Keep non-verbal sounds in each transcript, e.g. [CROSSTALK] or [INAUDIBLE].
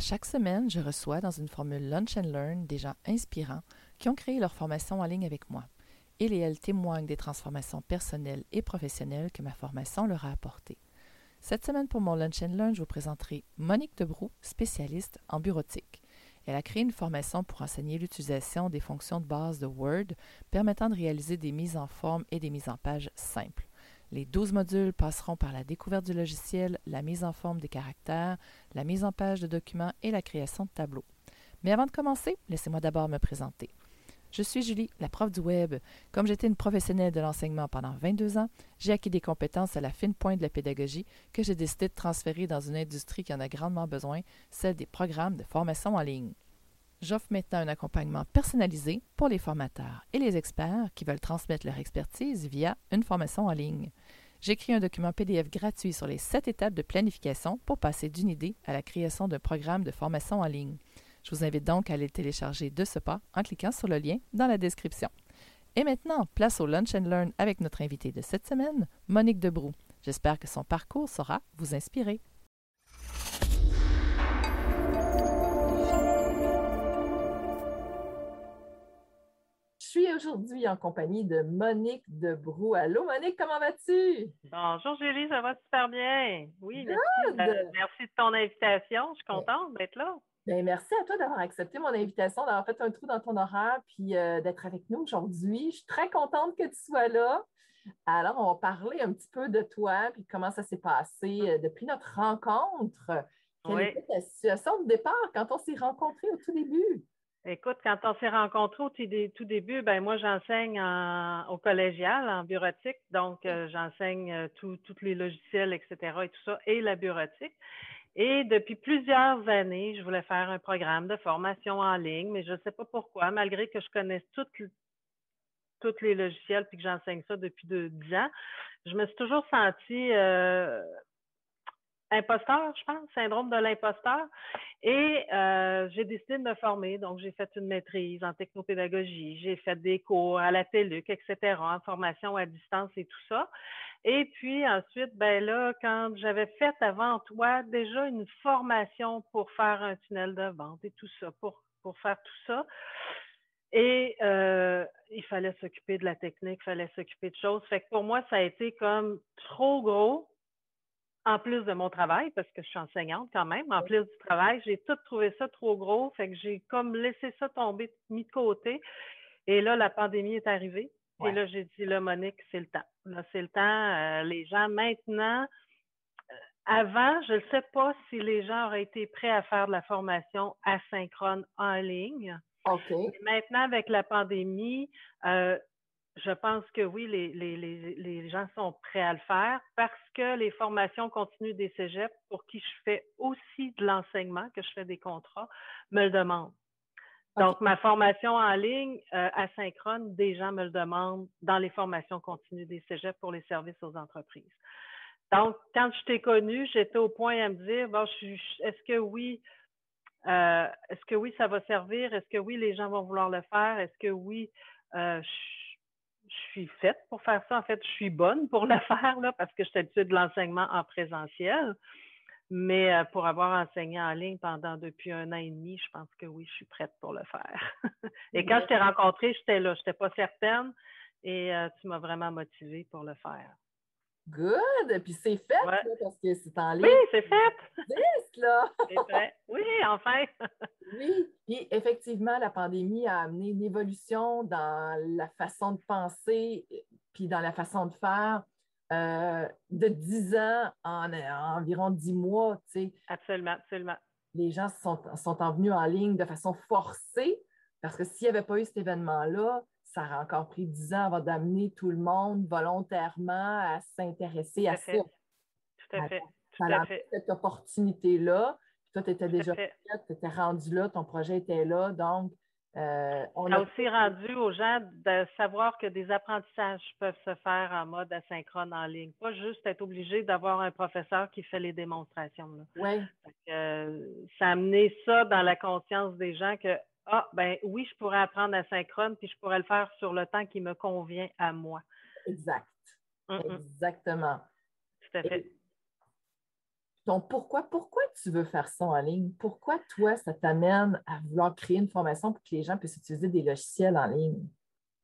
chaque semaine, je reçois dans une formule Lunch and Learn des gens inspirants qui ont créé leur formation en ligne avec moi. Ils et elles témoignent des transformations personnelles et professionnelles que ma formation leur a apportées. Cette semaine, pour mon Lunch and Learn, je vous présenterai Monique Debroux, spécialiste en bureautique. Elle a créé une formation pour enseigner l'utilisation des fonctions de base de Word permettant de réaliser des mises en forme et des mises en page simples. Les 12 modules passeront par la découverte du logiciel, la mise en forme des caractères, la mise en page de documents et la création de tableaux. Mais avant de commencer, laissez-moi d'abord me présenter. Je suis Julie, la prof du web. Comme j'étais une professionnelle de l'enseignement pendant 22 ans, j'ai acquis des compétences à la fine pointe de la pédagogie que j'ai décidé de transférer dans une industrie qui en a grandement besoin, celle des programmes de formation en ligne. J'offre maintenant un accompagnement personnalisé pour les formateurs et les experts qui veulent transmettre leur expertise via une formation en ligne. J'écris un document PDF gratuit sur les sept étapes de planification pour passer d'une idée à la création d'un programme de formation en ligne. Je vous invite donc à aller le télécharger de ce pas en cliquant sur le lien dans la description. Et maintenant, place au Lunch and Learn avec notre invitée de cette semaine, Monique Debroux. J'espère que son parcours saura vous inspirer. Suis aujourd'hui en compagnie de Monique Debroux. Allô, Monique, comment vas-tu? Bonjour, Julie, ça va super bien. Oui, merci, euh, merci de ton invitation. Je suis contente d'être là. Bien, merci à toi d'avoir accepté mon invitation, d'avoir fait un trou dans ton horaire, puis euh, d'être avec nous aujourd'hui. Je suis très contente que tu sois là. Alors, on va parler un petit peu de toi, puis comment ça s'est passé euh, depuis notre rencontre. Quelle était ta situation de départ quand on s'est rencontrés au tout début? Écoute, quand on s'est rencontrés au tout début, ben moi j'enseigne au collégial en bureautique, donc euh, j'enseigne euh, tous les logiciels, etc. et tout ça, et la bureautique. Et depuis plusieurs années, je voulais faire un programme de formation en ligne, mais je ne sais pas pourquoi, malgré que je connaisse tous les logiciels puis que j'enseigne ça depuis dix ans, je me suis toujours sentie euh, imposteur, je pense, syndrome de l'imposteur. Et euh, j'ai décidé de me former. Donc, j'ai fait une maîtrise en technopédagogie, j'ai fait des cours à la TELUC, etc., en formation à distance et tout ça. Et puis ensuite, ben là, quand j'avais fait avant toi déjà une formation pour faire un tunnel de vente et tout ça, pour, pour faire tout ça. Et euh, il fallait s'occuper de la technique, il fallait s'occuper de choses. Fait que pour moi, ça a été comme trop gros en plus de mon travail, parce que je suis enseignante quand même, en plus du travail, j'ai tout trouvé ça trop gros, fait que j'ai comme laissé ça tomber, mis de côté. Et là, la pandémie est arrivée. Et là, j'ai dit, là, Monique, c'est le temps. Là, c'est le temps. Euh, les gens, maintenant, euh, avant, je ne sais pas si les gens auraient été prêts à faire de la formation asynchrone en ligne. OK. Maintenant, avec la pandémie, euh, je pense que oui, les, les, les, les, gens sont prêts à le faire parce que les formations continues des cégeps, pour qui je fais aussi de l'enseignement, que je fais des contrats, me le demandent. Donc, ma formation en ligne euh, asynchrone, des gens me le demandent dans les formations continues des cégeps pour les services aux entreprises. Donc, quand je t'ai connue, j'étais au point à me dire, bon, est-ce que oui, euh, est-ce que oui, ça va servir? Est-ce que oui, les gens vont vouloir le faire? Est-ce que oui, euh, je suis faite pour faire ça. En fait, je suis bonne pour le [LAUGHS] faire là, parce que je suis habituée de l'enseignement en présentiel. Mais euh, pour avoir enseigné en ligne pendant depuis un an et demi, je pense que oui, je suis prête pour le faire. [LAUGHS] et quand je t'ai rencontrée, j'étais là, je n'étais pas certaine et euh, tu m'as vraiment motivée pour le faire. Good! Puis c'est fait, parce que c'est en ligne. Oui, c'est fait! là! c'est fait. Oui, enfin! [LAUGHS] oui, puis effectivement, la pandémie a amené une évolution dans la façon de penser, puis dans la façon de faire. Euh, de 10 ans en, environ 10 mois, tu sais. Absolument, absolument. Les gens sont, sont en venus en ligne de façon forcée, parce que s'il n'y avait pas eu cet événement-là, ça aurait encore pris dix ans avant d'amener tout le monde volontairement à s'intéresser à, ça. Tout à fait. Tout à fait. Cette opportunité-là. Toi, tu étais déjà prête, tu étais rendu là, ton projet était là. Donc, euh, on a aussi rendu aux gens de savoir que des apprentissages peuvent se faire en mode asynchrone en ligne. Pas juste être obligé d'avoir un professeur qui fait les démonstrations. Oui. Euh, ça a amené ça dans la conscience des gens que ah, ben oui, je pourrais apprendre à synchrone, puis je pourrais le faire sur le temps qui me convient à moi. Exact. Exactement. Tout à fait. ton pourquoi. Pourquoi tu veux faire ça en ligne? Pourquoi toi, ça t'amène à vouloir créer une formation pour que les gens puissent utiliser des logiciels en ligne?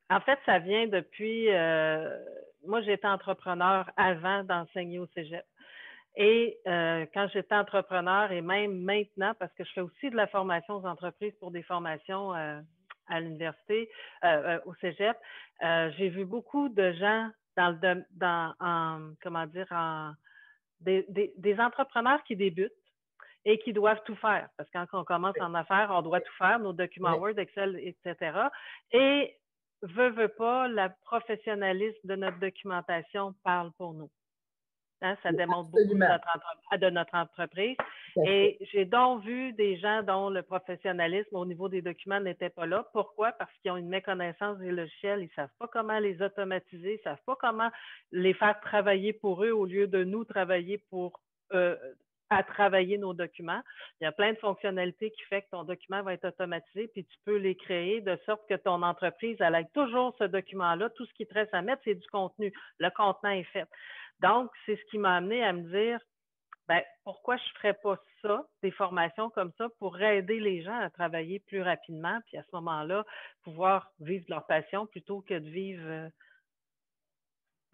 En fait, ça vient depuis. Euh, moi, j'étais entrepreneur avant d'enseigner au cégep. Et euh, quand j'étais entrepreneur et même maintenant, parce que je fais aussi de la formation aux entreprises pour des formations euh, à l'université, au cégep, j'ai vu beaucoup de gens dans le dans en, comment dire en des, des, entrepreneurs qui débutent et qui doivent tout faire. Parce que quand on commence en affaires, on doit tout faire, nos documents Word, Excel, etc. Et veut, veut pas, le professionnalisme de notre documentation parle pour nous. Hein, ça démontre beaucoup de notre, entreprise. Et j'ai donc vu des gens dont le professionnalisme au niveau des documents n'était pas là. Pourquoi? Parce qu'ils ont une méconnaissance des logiciels. Ils ne savent pas comment les automatiser. Ils ne savent pas comment les faire travailler pour eux au lieu de nous travailler pour euh, à travailler nos documents. Il y a plein de fonctionnalités qui font que ton document va être automatisé, puis tu peux les créer de sorte que ton entreprise, elle ait toujours ce document-là. Tout ce qui te reste à mettre, c'est du contenu. Le contenant est fait. Donc, c'est ce qui m'a amené à me dire, ben, pourquoi je ne ferais pas ça, des formations comme ça, pour aider les gens à travailler plus rapidement, puis à ce moment-là, pouvoir vivre leur passion plutôt que de vivre euh,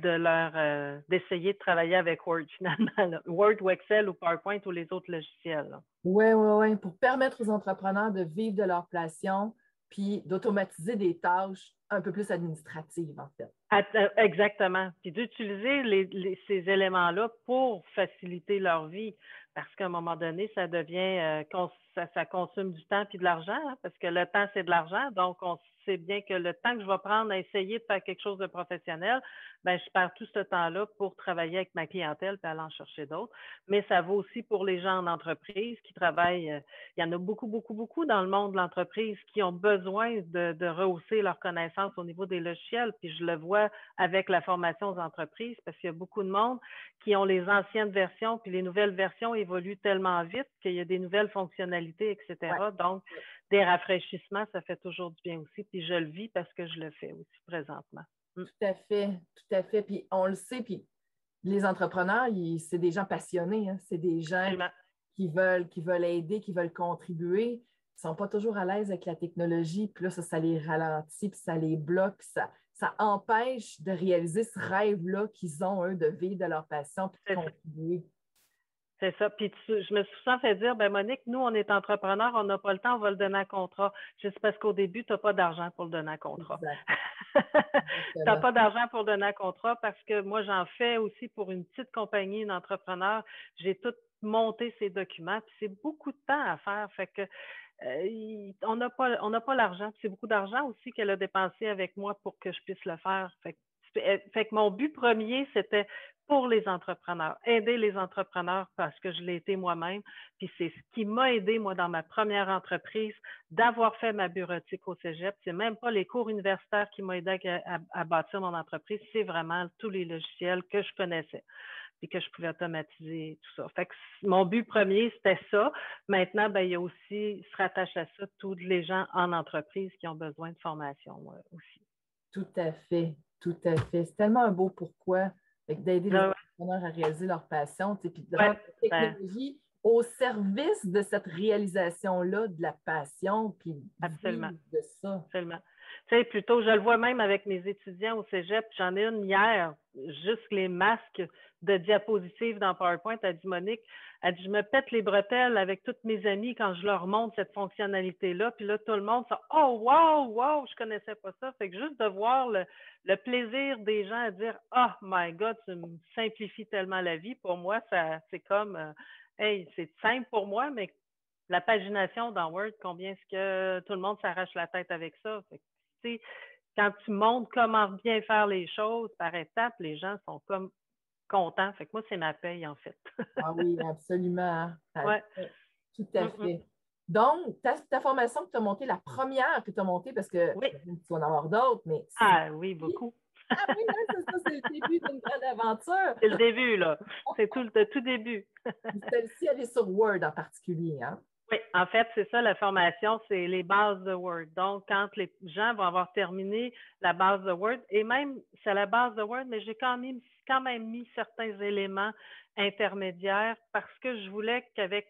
de leur euh, d'essayer de travailler avec Word [LAUGHS] finalement, Word ou Excel ou PowerPoint ou les autres logiciels. Oui, oui, oui, pour permettre aux entrepreneurs de vivre de leur passion, puis d'automatiser des tâches un peu plus administratives, en fait. Euh, exactement. Puis d'utiliser ces éléments-là pour faciliter leur vie. Parce qu'à un moment donné, ça devient, euh, ça, consomme du temps puis de l'argent, hein, parce que le temps, c'est de l'argent. Donc, on sait bien que le temps que je vais prendre à essayer de faire quelque chose de professionnel, ben, je perds tout ce temps-là pour travailler avec ma clientèle et aller en chercher d'autres. Mais ça vaut aussi pour les gens en entreprise qui travaillent. Euh, il y en a beaucoup, beaucoup, beaucoup dans le monde de l'entreprise qui ont besoin de, de rehausser leurs connaissances au niveau des logiciels. Puis je le vois avec la formation aux entreprises parce qu'il y a beaucoup de monde qui ont les anciennes versions, puis les nouvelles versions évoluent tellement vite qu'il y a des nouvelles fonctionnalités, etc. Donc, des rafraîchissements, ça fait toujours du bien aussi. Puis je le vis parce que je le fais aussi présentement. Mm. Tout à fait, tout à fait. Puis on le sait, puis les entrepreneurs, c'est des gens passionnés, hein. c'est des gens qui veulent, qui veulent aider, qui veulent contribuer. Ils ne sont pas toujours à l'aise avec la technologie, puis là, ça, ça les ralentit, puis ça les bloque, ça, ça empêche de réaliser ce rêve-là qu'ils ont, eux, de vivre de leur passion, puis de contribuer. C'est ça. Puis je me suis souvent fait dire, ben Monique, nous, on est entrepreneurs, on n'a pas le temps, on va le donner à contrat. Juste parce qu'au début, tu n'as pas d'argent pour le donner à contrat. tu [LAUGHS] n'as pas d'argent pour le donner à contrat parce que moi, j'en fais aussi pour une petite compagnie, une entrepreneur. J'ai tout monté ces documents, puis c'est beaucoup de temps à faire. Fait que euh, on n'a pas, on n'a pas l'argent. C'est beaucoup d'argent aussi qu'elle a dépensé avec moi pour que je puisse le faire. Fait fait que mon but premier, c'était pour les entrepreneurs, aider les entrepreneurs parce que je l'ai été moi-même. Puis c'est ce qui m'a aidé, moi, dans ma première entreprise, d'avoir fait ma bureautique au cégep. C'est même pas les cours universitaires qui m'ont aidé à, bâtir mon entreprise, c'est vraiment tous les logiciels que je connaissais et que je pouvais automatiser tout ça. Fait que mon but premier, c'était ça. Maintenant, ben, il y a aussi, se rattache à ça, tous les gens en entreprise qui ont besoin de formation aussi. Tout à fait, tout à fait. C'est tellement un beau pourquoi d'aider les ah entrepreneurs à réaliser leur passion, puis de rendre la technologie au service de cette réalisation-là, de la passion, puis de ça. Absolument. Tu sais, plutôt, je le vois même avec mes étudiants au cégep, j'en ai une hier, juste les masques de diapositives dans PowerPoint. Elle dit, Monique, elle dit, je me pète les bretelles avec toutes mes amies quand je leur montre cette fonctionnalité-là. Puis là, tout le monde oh, wow, wow, je connaissais pas ça. Fait que juste de voir le, plaisir des gens à dire, oh my God, tu me simplifies tellement la vie. Pour moi, ça, c'est comme, euh, hey, c'est simple pour moi, mais la pagination dans Word, combien est-ce que tout le monde s'arrache la tête avec ça? Fait que, quand tu montres comment bien faire les choses par étapes, les gens sont comme content. Fait que moi, c'est ma paye, en fait. ah oui, absolument. [LAUGHS] Oui. Tout à fait. Donc, ta, formation que tu as montée, la première que tu as montée, parce que tu vas en avoir d'autres, mais. Ah oui, beaucoup. [LAUGHS] ah oui, c'est ça, c'est le début d'une grande aventure. C'est le début, là. C'est tout le [LAUGHS] tout début. Celle-ci, elle est sur Word en particulier, hein? Oui, en fait, c'est ça la formation, c'est les bases de Word. Donc, quand les gens vont avoir terminé la base de Word, et même c'est la base de Word, mais j'ai quand même quand même mis certains éléments intermédiaires parce que je voulais qu'avec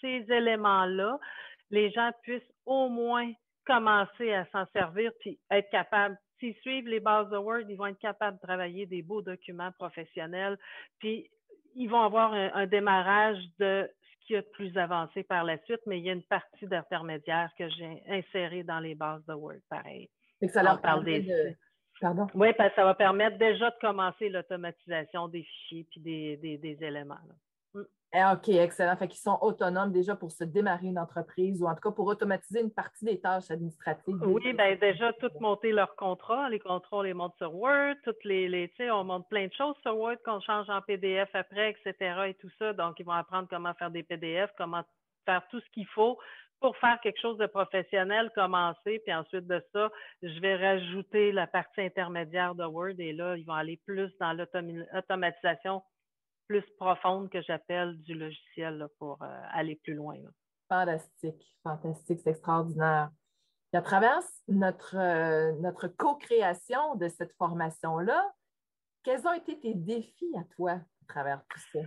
ces éléments-là, les gens puissent au moins commencer à s'en servir puis être capables. S'ils suivent les bases de Word, ils vont être capables de travailler des beaux documents professionnels, puis ils vont avoir un, démarrage de ce qui est plus avancé par la suite, mais il y a une partie d'intermédiaire que j'ai insérée dans les bases de Word, pareil. ça leur parle des... Pardon? Oui, parce que ça va permettre déjà de commencer l'automatisation des fichiers puis des, des, éléments. Eh, OK, excellent. Fait qu'ils sont autonomes déjà pour se démarrer une entreprise ou en tout cas pour automatiser une partie des tâches administratives. Oui, bien déjà, tout monter leurs contrats. Les contrats, on les monte sur Word. Toutes les, les on monte plein de choses sur Word qu'on change en PDF après, etc. et tout ça. Donc, ils vont apprendre comment faire des PDF, comment faire tout ce qu'il faut pour faire quelque chose de professionnel, commencer, puis ensuite de ça, je vais rajouter la partie intermédiaire de Word et là, ils vont aller plus dans l'automatisation plus profonde que j'appelle du logiciel pour euh, aller plus loin. Fantastique, fantastique, c'est extraordinaire. Et à travers notre, euh, notre co-création de cette formation-là, quels ont été tes défis à toi à travers tout ça?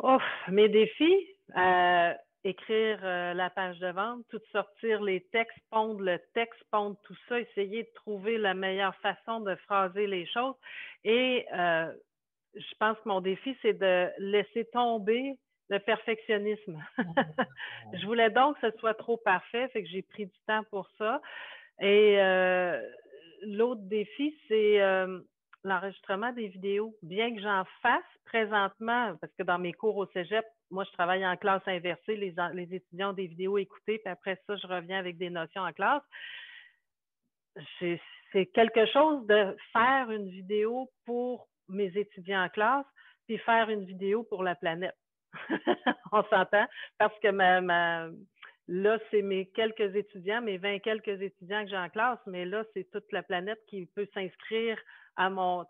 Oh, mes défis, euh, écrire la page de vente, tout sortir les textes, pondre le texte, pondre tout ça, essayer de trouver la meilleure façon de phraser les choses. Et je pense que mon défi, c'est de laisser tomber le perfectionnisme. [LAUGHS] je voulais donc que ce soit trop parfait, fait que j'ai pris du temps pour ça. Et euh, l'autre défi, c'est euh, l'enregistrement des vidéos. Bien que j'en fasse présentement, parce que dans mes cours au Cégep, moi, je travaille en classe inversée, les, les étudiants ont des vidéos écoutées, puis après ça, je reviens avec des notions en classe. C'est quelque chose de faire une vidéo pour mes étudiants en classe, puis faire une vidéo pour la planète. [LAUGHS] On s'entend? Parce que ma, là, c'est mes quelques étudiants, mes 20 quelques étudiants que j'ai en classe, mais là, c'est toute la planète qui peut s'inscrire à mon,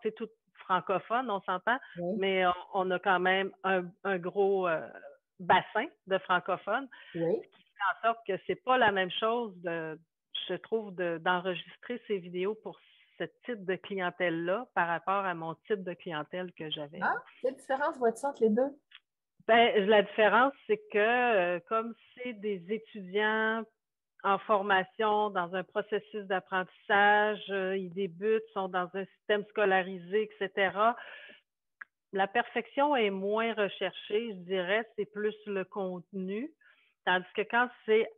francophone, on s'entend, mais on, a quand même un, gros euh, bassin de francophones, qui fait en sorte que c'est pas la même chose de, je trouve, d'enregistrer ces vidéos pour ce type de clientèle-là par rapport à mon type de clientèle que j'avais. Ah, quelle différence vois-tu entre les deux? Ben, la différence, c'est que euh, comme c'est des étudiants en formation, dans un processus d'apprentissage, euh, ils débutent, sont dans un système scolarisé, etc. La perfection est moins recherchée, je dirais, c'est plus le contenu. Tandis que quand c'est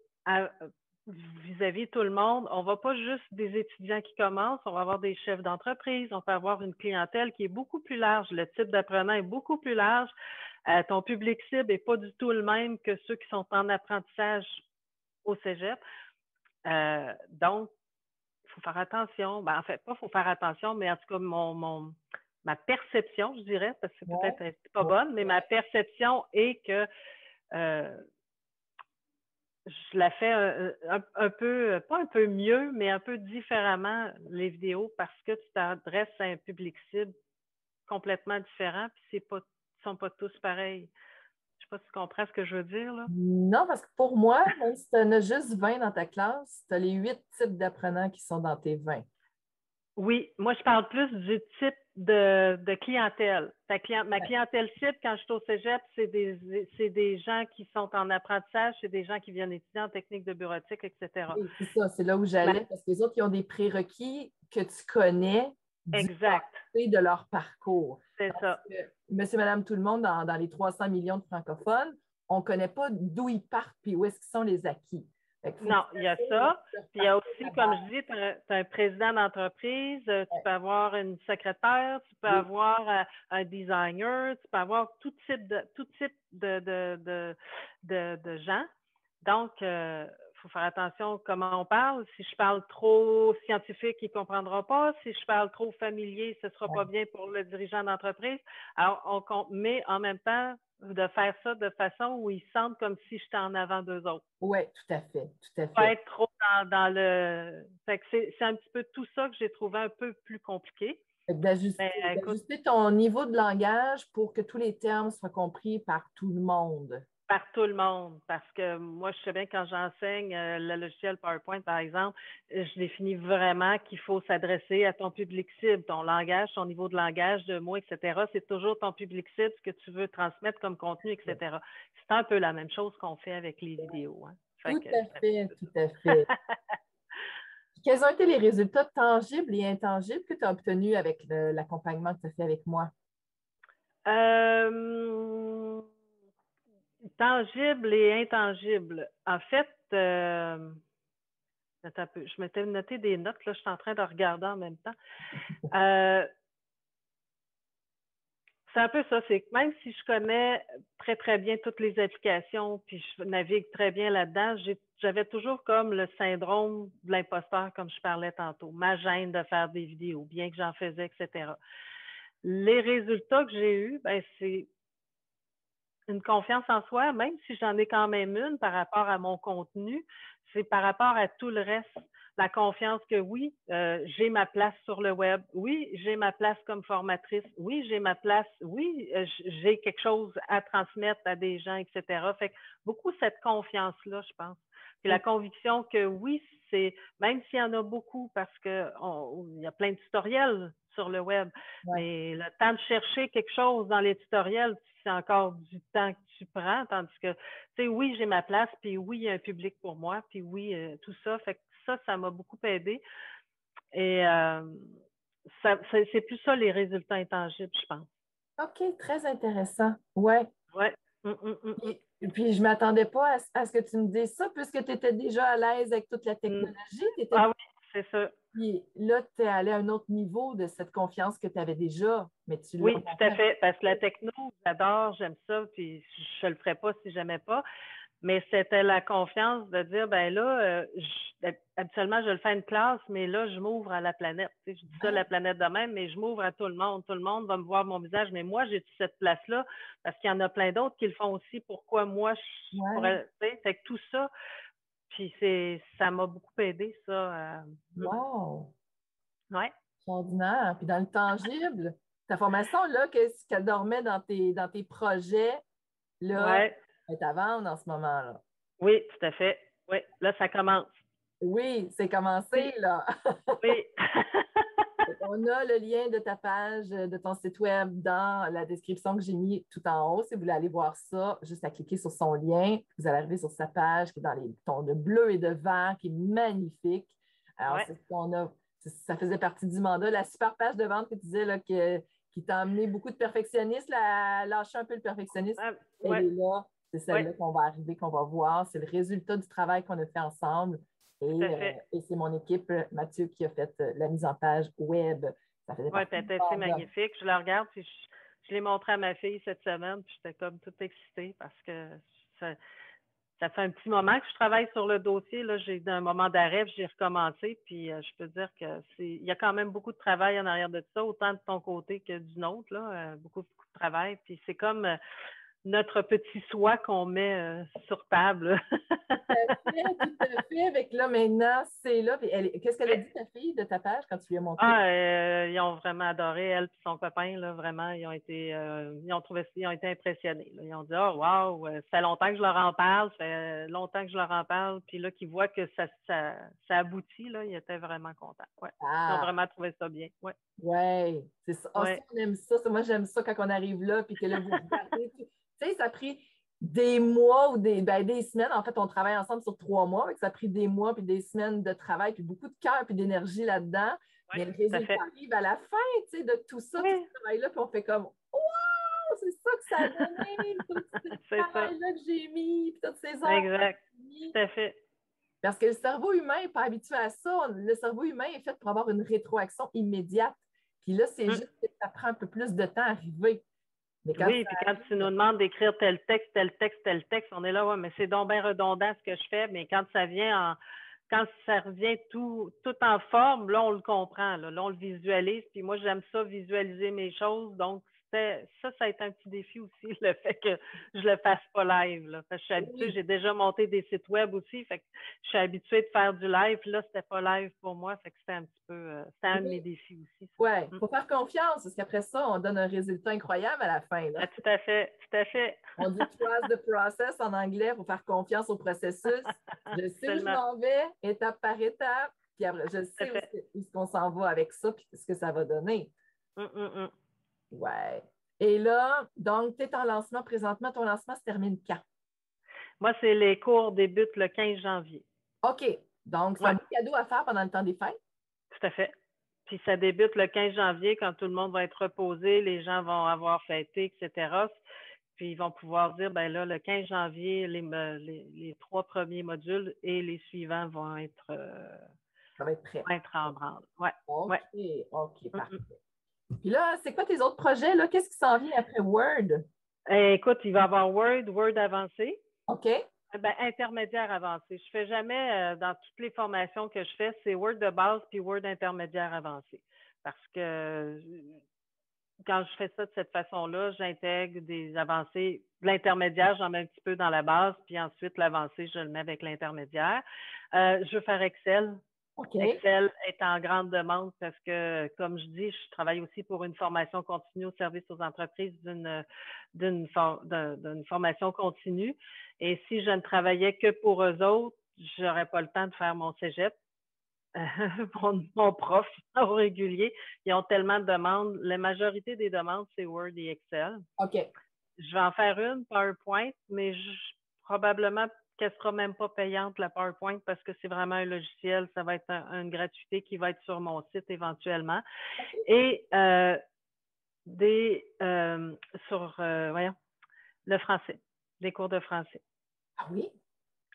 vis-à-vis de tout le monde, on va pas juste des étudiants qui commencent, on va avoir des chefs d'entreprise, on peut avoir une clientèle qui est beaucoup plus large, le type d'apprenant est beaucoup plus large, euh, ton public cible n'est pas du tout le même que ceux qui sont en apprentissage au cégep. Euh, donc, il faut faire attention. Ben, en fait, pas faut faire attention, mais en tout cas, mon, ma perception, je dirais, parce que c'est peut-être pas bonne, mais ma perception est que euh, je la fais un, peu, pas un peu mieux, mais un peu différemment, les vidéos, parce que tu t'adresses à un public cible complètement différent, puis c'est pas, ils sont pas tous pareils. Sais pas si tu comprends ce que je veux dire, là. Non, parce que pour moi, même si tu en as juste 20 dans ta classe, tu as les huit types d'apprenants qui sont dans tes 20. Oui, moi, je parle plus du type de, clientèle. ma clientèle cible, quand je suis au cégep, c'est des, des gens qui sont en apprentissage, c'est des gens qui viennent étudier en technique de bureautique, etc. Oui, c'est ça, c'est là où j'allais, parce que les autres, ils ont des prérequis que tu connais exact. de leur parcours. C'est ça. monsieur, madame, tout le monde, dans, dans les 300 millions de francophones, on ne connaît pas d'où ils partent puis où est-ce qu'ils sont les acquis. Non, il y a ça. Puis il y a aussi, comme je dis, tu as, un président d'entreprise, euh, tu peux avoir une secrétaire, tu peux avoir euh, un designer, tu peux avoir tout type de tout type de, de, de, de, gens. Donc, euh, faut faire attention comment on parle. Si je parle trop scientifique, il ne comprendra pas. Si je parle trop familier, ce ne sera pas bien pour le dirigeant d'entreprise. Alors, on compte, mais en même temps, de faire ça de façon où ils sentent comme si j'étais en avant d'eux autres. Oui, tout à fait, tout à fait. Pas être trop dans, le... c'est un petit peu tout ça que j'ai trouvé un peu plus compliqué. D'ajuster ton niveau de langage pour que tous les termes soient compris par tout le monde. Par tout le monde. Parce que moi, je sais bien quand j'enseigne euh, le logiciel PowerPoint, par exemple, je définis vraiment qu'il faut s'adresser à ton public cible, ton langage, ton niveau de langage, de mots, etc. C'est toujours ton public cible, ce que tu veux transmettre comme contenu, etc. C'est un peu la même chose qu'on fait avec les vidéos. Hein. Tout à fait, tout à fait. Quels ont été les résultats tangibles et intangibles que tu as obtenus avec l'accompagnement que tu as fait avec moi? Euh, tangible et intangible. En fait, euh, je m'étais noté des notes, là, je suis en train de regarder en même temps. Euh, c'est un peu ça, c'est que même si je connais très, très bien toutes les applications, puis je navigue très bien là-dedans, j'avais toujours comme le syndrome de l'imposteur, comme je parlais tantôt, ma gêne de faire des vidéos, bien que j'en faisais, etc. Les résultats que j'ai eus, ben, c'est une confiance en soi, même si j'en ai quand même une par rapport à mon contenu, c'est par rapport à tout le reste. La confiance que oui, euh, j'ai ma place sur le web. Oui, j'ai ma place comme formatrice. Oui, j'ai ma place. Oui, euh, j'ai quelque chose à transmettre à des gens, etc. Fait que beaucoup cette confiance-là, je pense. Puis la conviction que oui, c'est, même s'il y en a beaucoup, parce qu'il y a plein de tutoriels sur le web, mais le temps de chercher quelque chose dans les tutoriels, c'est encore du temps que tu prends, tandis que, tu sais, oui, j'ai ma place, puis oui, il y a un public pour moi, puis oui, euh, tout ça. Fait que ça, ça m'a beaucoup aidé. Et euh, c'est plus ça les résultats intangibles, je pense. OK, très intéressant. Ouais. Ouais. Et, puis, je ne m'attendais pas à, ce que tu me dises ça, puisque tu étais déjà à l'aise avec toute la technologie. Ah oui, c'est ça. Puis là, tu es allé à un autre niveau de cette confiance que tu avais déjà, mais tu Oui, tout à fait. Parce que la techno, j'adore, j'aime ça, puis je ne le ferais pas si j'aimais pas. Mais c'était la confiance de dire, ben là, euh, habituellement, je le fais une classe, mais là, je m'ouvre à la planète. je dis ça, la planète de même, mais je m'ouvre à tout le monde. Tout le monde va me voir mon visage, mais moi, j'ai cette place-là? Parce qu'il y en a plein d'autres qui le font aussi. Pourquoi moi, je pourrais, fait que tout ça, puis c'est, ça m'a beaucoup aidé, ça. Euh, wow! Oui. Extraordinaire. Puis dans le tangible, ta formation, là, qu'est-ce qu'elle dormait dans tes, dans tes projets, là, est à vendre en ce moment-là. Oui, tout à fait. Oui, là, ça commence. Oui, c'est commencé, là. oui. [LAUGHS] On a le lien de ta page, de ton site web dans la description que j'ai mis tout en haut. Si vous voulez aller voir ça, juste à cliquer sur son lien. Vous allez arriver sur sa page qui est dans les tons de bleu et de vert, qui est magnifique. Alors, c'est ce qu'on a. Ça faisait partie du mandat. La super page de vente que tu disais là, qui t'a amené beaucoup de perfectionnisme, à lâcher un peu le perfectionnisme. Ah, elle est là. C'est celle-là qu'on va arriver, qu'on va voir. C'est le résultat du travail qu'on a fait ensemble. Euh, et, c'est mon équipe, Mathieu, qui a fait euh, la mise en page web. Ça faisait Oui, c'est magnifique. Je la regarde, puis je, l'ai montré à ma fille cette semaine, puis j'étais comme toute excitée parce que ça, fait un petit moment que je travaille sur le dossier. Là, j'ai un moment d'arrêt, j'ai recommencé, puis euh, je peux dire que c'est il y a quand même beaucoup de travail en arrière de ça, autant de ton côté que du nôtre, là, beaucoup, beaucoup de travail. Puis c'est comme notre petit soi qu'on met euh, sur table. tout à fait, tout à fait. Avec là, maintenant, c'est là. Qu'est-ce qu'elle a dit, ta fille, de ta page, quand tu lui as montré? Ah, euh, ils ont vraiment adoré, elle et son copain, là, vraiment. Ils ont été, euh, ils ont trouvé, ils ont été impressionnés. Ils ont dit, oh, wow, ça fait longtemps que je leur en parle, ça fait longtemps que je leur en parle. Puis là, qu'ils voient que ça, ça, ça, aboutit, là, ils étaient vraiment contents. Ouais. Ils ont ah. vraiment trouvé ça bien. Oui, ouais, c'est ça. Oh, on aime ça. Moi, j'aime ça quand on arrive là, puis que là, vous regardez ça a pris des mois ou des, ben, des semaines. En fait, on travaille ensemble sur trois mois. Ça a pris des mois puis des semaines de travail, puis beaucoup de cœur puis d'énergie là-dedans. Mais le résultat arrive à la fin de tout ça, tout ce travail-là, puis on fait comme Wow! C'est ça que ça a donné, tout ce [LAUGHS] travail-là que j'ai mis, puis toutes ces heures. Exact. Tout à fait. Parce que le cerveau humain n'est pas habitué à ça. Le cerveau humain est fait pour avoir une rétroaction immédiate. Puis là, c'est hum. juste que ça prend un peu plus de temps à arriver oui, puis quand tu nous demandes d'écrire tel texte, tel texte, tel texte, on est là, ouais, mais c'est donc bien redondant ce que je fais, mais quand ça vient en quand ça revient tout, tout en forme, là, on le comprend, là, on le visualise, puis moi, j'aime ça, visualiser mes choses, donc ça, ça a été un petit défi aussi, [LAUGHS] le fait que je le fasse pas live. Là. je suis habituée, j'ai déjà monté des sites web aussi, fait que je suis habituée de faire du live. Là, c'était pas live pour moi, fait que c'était un petit peu, euh, c'était un de mes défis aussi. Oui, il mm. faut faire confiance, parce qu'apraprès ça, on donne un résultat incroyable à la fin. Ah, tout à fait, tout à fait. On dit [LAUGHS] trust the process en anglais, il faut faire confiance au processus. Je sais où je m'en vais, étape par étape, puis après, je sais où, est-ce qu'on s'en va avec ça, puis ce que ça va donner. Mm, mm, Ouais. Et là, donc, tu es en lancement présentement. Ton lancement se termine quand? Moi, c'est les cours débutent le 15 janvier. OK. Donc, c'est un cadeau à faire pendant le temps des fêtes? Tout à fait. Puis ça débute le 15 janvier quand tout le monde va être reposé, les gens vont avoir fêté, etc. Puis ils vont pouvoir dire, ben là, le 15 janvier, les, les, trois premiers modules et les suivants vont être, euh, ça va être prêt. Vont être en branle. Ouais. OK, OK, parfait. Puis là, c'est quoi tes autres projets? Là? Qu'est-ce qui s'en vient après Word? Eh, écoute, il va y avoir Word, Word avancé. OK. Eh ben, intermédiaire avancé. Je ne fais jamais, euh, dans toutes les formations que je fais, c'est Word de base puis Word intermédiaire avancé. Parce que euh, quand je fais ça de cette façon-là, j'intègre des avancées. L'intermédiaire, j'en mets un petit peu dans la base, puis ensuite l'avancé, je le mets avec l'intermédiaire. Euh, je veux faire Excel. Excel est en grande demande parce que, comme je dis, je travaille aussi pour une formation continue au service aux entreprises d'une, d'une, formation continue. Et si je ne travaillais que pour eux autres, je n'aurais pas le temps de faire mon cégep. [LAUGHS] mon, mon, prof [LAUGHS] au régulier, ils ont tellement de demandes. La majorité des demandes, c'est Word et Excel. OK. Je vais en faire une, PowerPoint, mais je, probablement qu'elle ne sera même pas payante, la PowerPoint, parce que c'est vraiment un logiciel. Ça va être une gratuité qui va être sur mon site éventuellement. Et euh, des euh, sur euh, voyons, le français, des cours de français. Ah oui?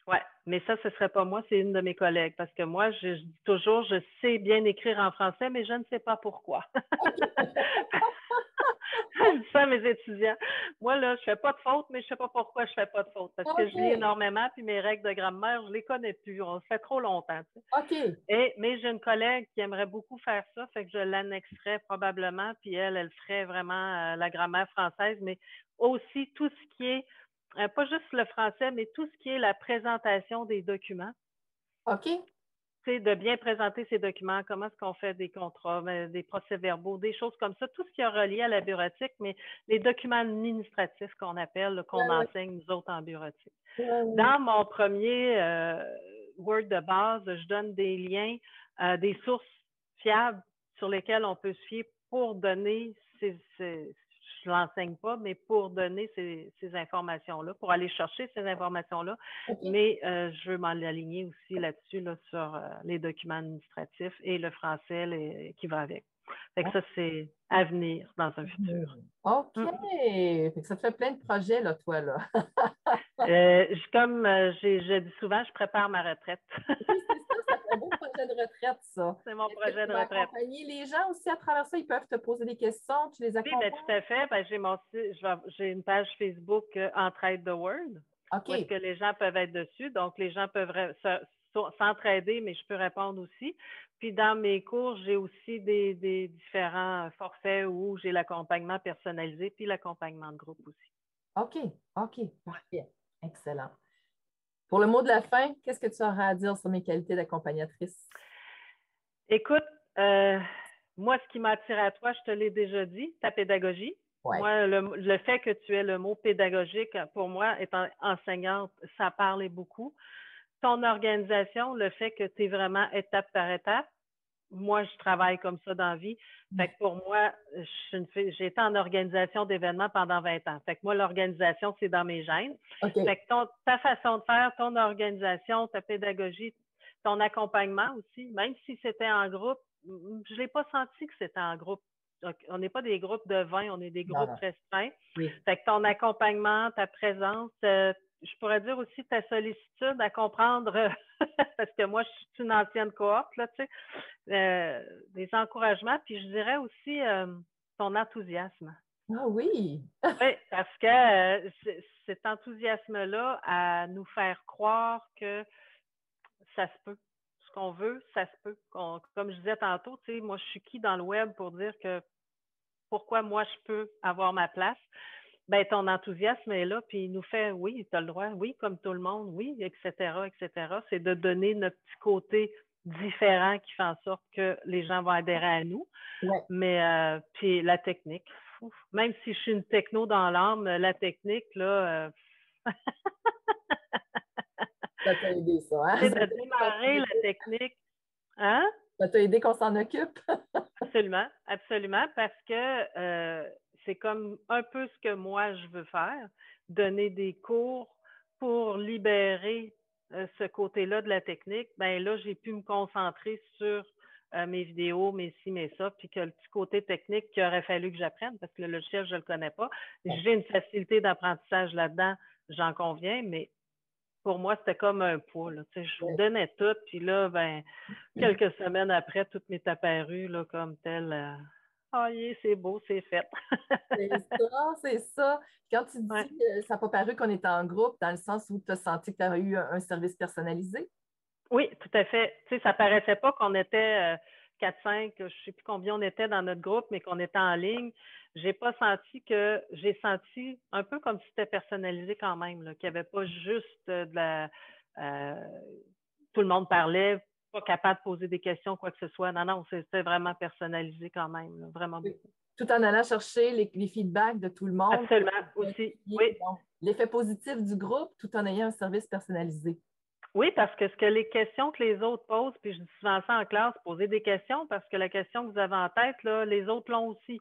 Oui, mais ça, ce ne serait pas moi, c'est une de mes collègues. Parce que moi, je, dis toujours, je sais bien écrire en français, mais je ne sais pas pourquoi. [LAUGHS] je dis ça à mes étudiants. Moi, là, je fais pas de faute, mais je sais pas pourquoi je fais pas de faute. Parce que je lis énormément, puis mes règles de grammaire, je les connais plus. On fait trop longtemps. OK. Et, mais j'ai une collègue qui aimerait beaucoup faire ça, fait que je l'annexerais probablement, puis elle, elle ferait vraiment euh, la grammaire française, mais aussi tout ce qui est, euh, pas juste le français, mais tout ce qui est la présentation des documents. OK de bien présenter ces documents, comment est-ce qu'on fait des contrats, ben, des procès-verbaux, des choses comme ça, tout ce qui est relié à la bureautique, mais les documents administratifs qu'on appelle, qu'on enseigne nous autres en bureautique. Dans mon premier euh, Word de base, je donne des liens, euh, des sources fiables sur lesquelles on peut se fier pour donner ces, je l'enseigne pas, mais pour donner ces, informations-là, pour aller chercher ces informations-là. Mais euh, je veux m'en aligner aussi là-dessus, là, sur euh, les documents administratifs et le français qui va avec. Fait que ça, c'est à venir dans un futur. OK. Fait que ça fait plein de projets, là, toi, là. Euh, comme je dis souvent, je prépare ma retraite. Projet de retraite, ça. [LAUGHS] C'est mon projet de retraite. les gens aussi à travers ça, ils peuvent te poser des questions, tu les accompagnes? Oui, ben, tout à fait. Ben, j'ai, mon, j'ai une page Facebook euh, Entraide de Word. OK. Où que les gens peuvent être dessus. Donc, les gens peuvent s'entraider, mais je peux répondre aussi. Puis dans mes cours, j'ai aussi des, des différents forfaits où j'ai l'accompagnement personnalisé puis l'accompagnement de groupe aussi. OK, OK, parfait. Excellent. Pour le mot de la fin, qu'est-ce que tu auras à dire sur mes qualités d'accompagnatrice? Écoute, euh, moi, ce qui m'a attiré à toi, je te l'ai déjà dit, ta pédagogie. Moi, le, fait que tu aies le mot pédagogique, pour moi, étant enseignante, ça parlait beaucoup. Ton organisation, le fait que tu es vraiment étape par étape, moi, je travaille comme ça dans la vie. Fait que pour moi, j'ai été en organisation d'événements pendant 20 ans. Fait que moi, l'organisation, c'est dans mes gènes. Fait que ta façon de faire, ton organisation, ta pédagogie, ton accompagnement aussi, même si c'était en groupe, je ne l'ai pas senti que c'était en groupe. On n'est pas des groupes de 20, on est des groupes restreints. Fait que ton accompagnement, ta présence, euh, je pourrais dire aussi ta sollicitude à comprendre, [LAUGHS] parce que moi, je suis une ancienne cohorte, là, tu sais, euh, des encouragements, puis je dirais aussi euh, ton enthousiasme. Ah oui! [LAUGHS] oui, parce que euh, cet enthousiasme-là à nous faire croire que ça se peut. Ce qu'on veut, ça se peut. comme je disais tantôt, tu sais, moi, je suis qui dans le web pour dire que pourquoi moi je peux avoir ma place, ben ton enthousiasme est là, puis il nous fait oui, tu as le droit, oui, comme tout le monde, oui, etc., etc. C'est de donner notre petit côté différent qui fait en sorte que les gens vont adhérer à nous. Mais euh, puis la technique, même si je suis une techno dans l'âme, la technique, là. Euh, ça t'a aidé, ça, hein? C'est de démarrer la technique. Hein? Ça t'a aidé qu'on s'en occupe? absolument, absolument, parce que euh, c'est comme un peu ce que moi je veux faire, donner des cours pour libérer euh, ce côté-là de la technique. Ben là, j'ai pu me concentrer sur euh, mes vidéos, mes ci, mes ça, puis que le petit côté technique qu'il aurait fallu que j'apprenne, parce que le logiciel, je ne le connais pas. J'ai une facilité d'apprentissage là-dedans, j'en conviens, mais pour moi, c'était comme un poids. Là. Je vous donnais tout, puis là, ben, quelques semaines après, tout m'est apparu là, comme tel. Euh, ah, c'est beau, c'est fait. c'est [LAUGHS] ça, c'est ça. Quand tu dis que ça n'a pas paru qu'on était en groupe, dans le sens où tu as senti que tu avais eu un, service personnalisé? Oui, tout à fait. Tu sais, ça paraissait pas qu'on était 4-5, euh, je ne sais plus combien on était dans notre groupe, mais qu'on était en ligne. J'ai pas senti que j'ai senti un peu comme si c'était personnalisé quand même, qu'il n'y avait pas juste de la euh, tout le monde parlait, pas capable de poser des questions, quoi que ce soit. Non, non, c'était vraiment personnalisé quand même, vraiment beaucoup. Tout en allant chercher les, feedbacks de tout le monde. Absolument, aussi. Oui. L'effet positif du groupe tout en ayant un service personnalisé. Oui, parce que ce que les questions que les autres posent, puis je dis souvent ça en classe, poser des questions parce que la question que vous avez en tête, là, les autres l'ont aussi.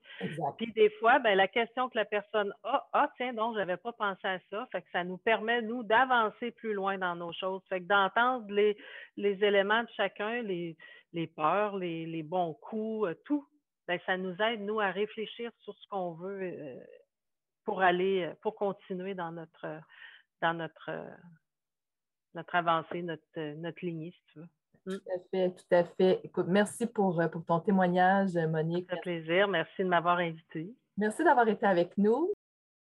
Puis des fois, ben, la question que la personne a, ah, tiens, donc, j'avais pas pensé à ça. Fait que ça nous permet, nous, d'avancer plus loin dans nos choses. Fait que d'entendre les, les éléments de chacun, les, les peurs, les, les bons coups, euh, tout, ben, ça nous aide, nous, à réfléchir sur ce qu'on veut euh, pour aller, pour continuer dans notre, dans notre, notre avancée, notre, euh, notre lignée, si tu veux. Mm. Tout à fait, tout à fait. Écoute, merci pour, euh, pour ton témoignage, Monique. Ça fait plaisir. Merci de m'avoir invité. Merci d'avoir été avec nous.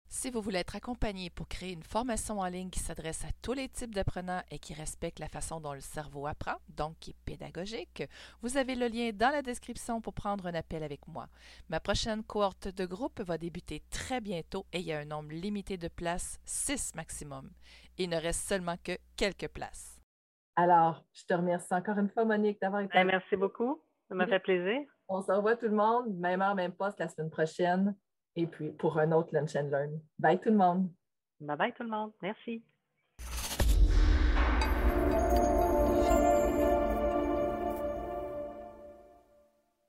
Si vous voulez être accompagné pour créer une formation en ligne qui s'adresse à tous les types d'apprenants et qui respecte la façon dont le cerveau apprend, donc qui est pédagogique, vous avez le lien dans la description pour prendre un appel avec moi. Ma prochaine cohorte de groupe va débuter très bientôt et il y a un nombre limité de places, 6 maximum. Il ne reste seulement que quelques places. Alors, je te remercie encore une fois, Monique, d'avoir été. Ben, merci beaucoup. Ça m'a fait plaisir. On se revoit tout le monde, même heure, même poste la semaine prochaine. Et puis pour un autre Lunch and Learn. Bye tout le monde. Bye bye tout le monde. Merci.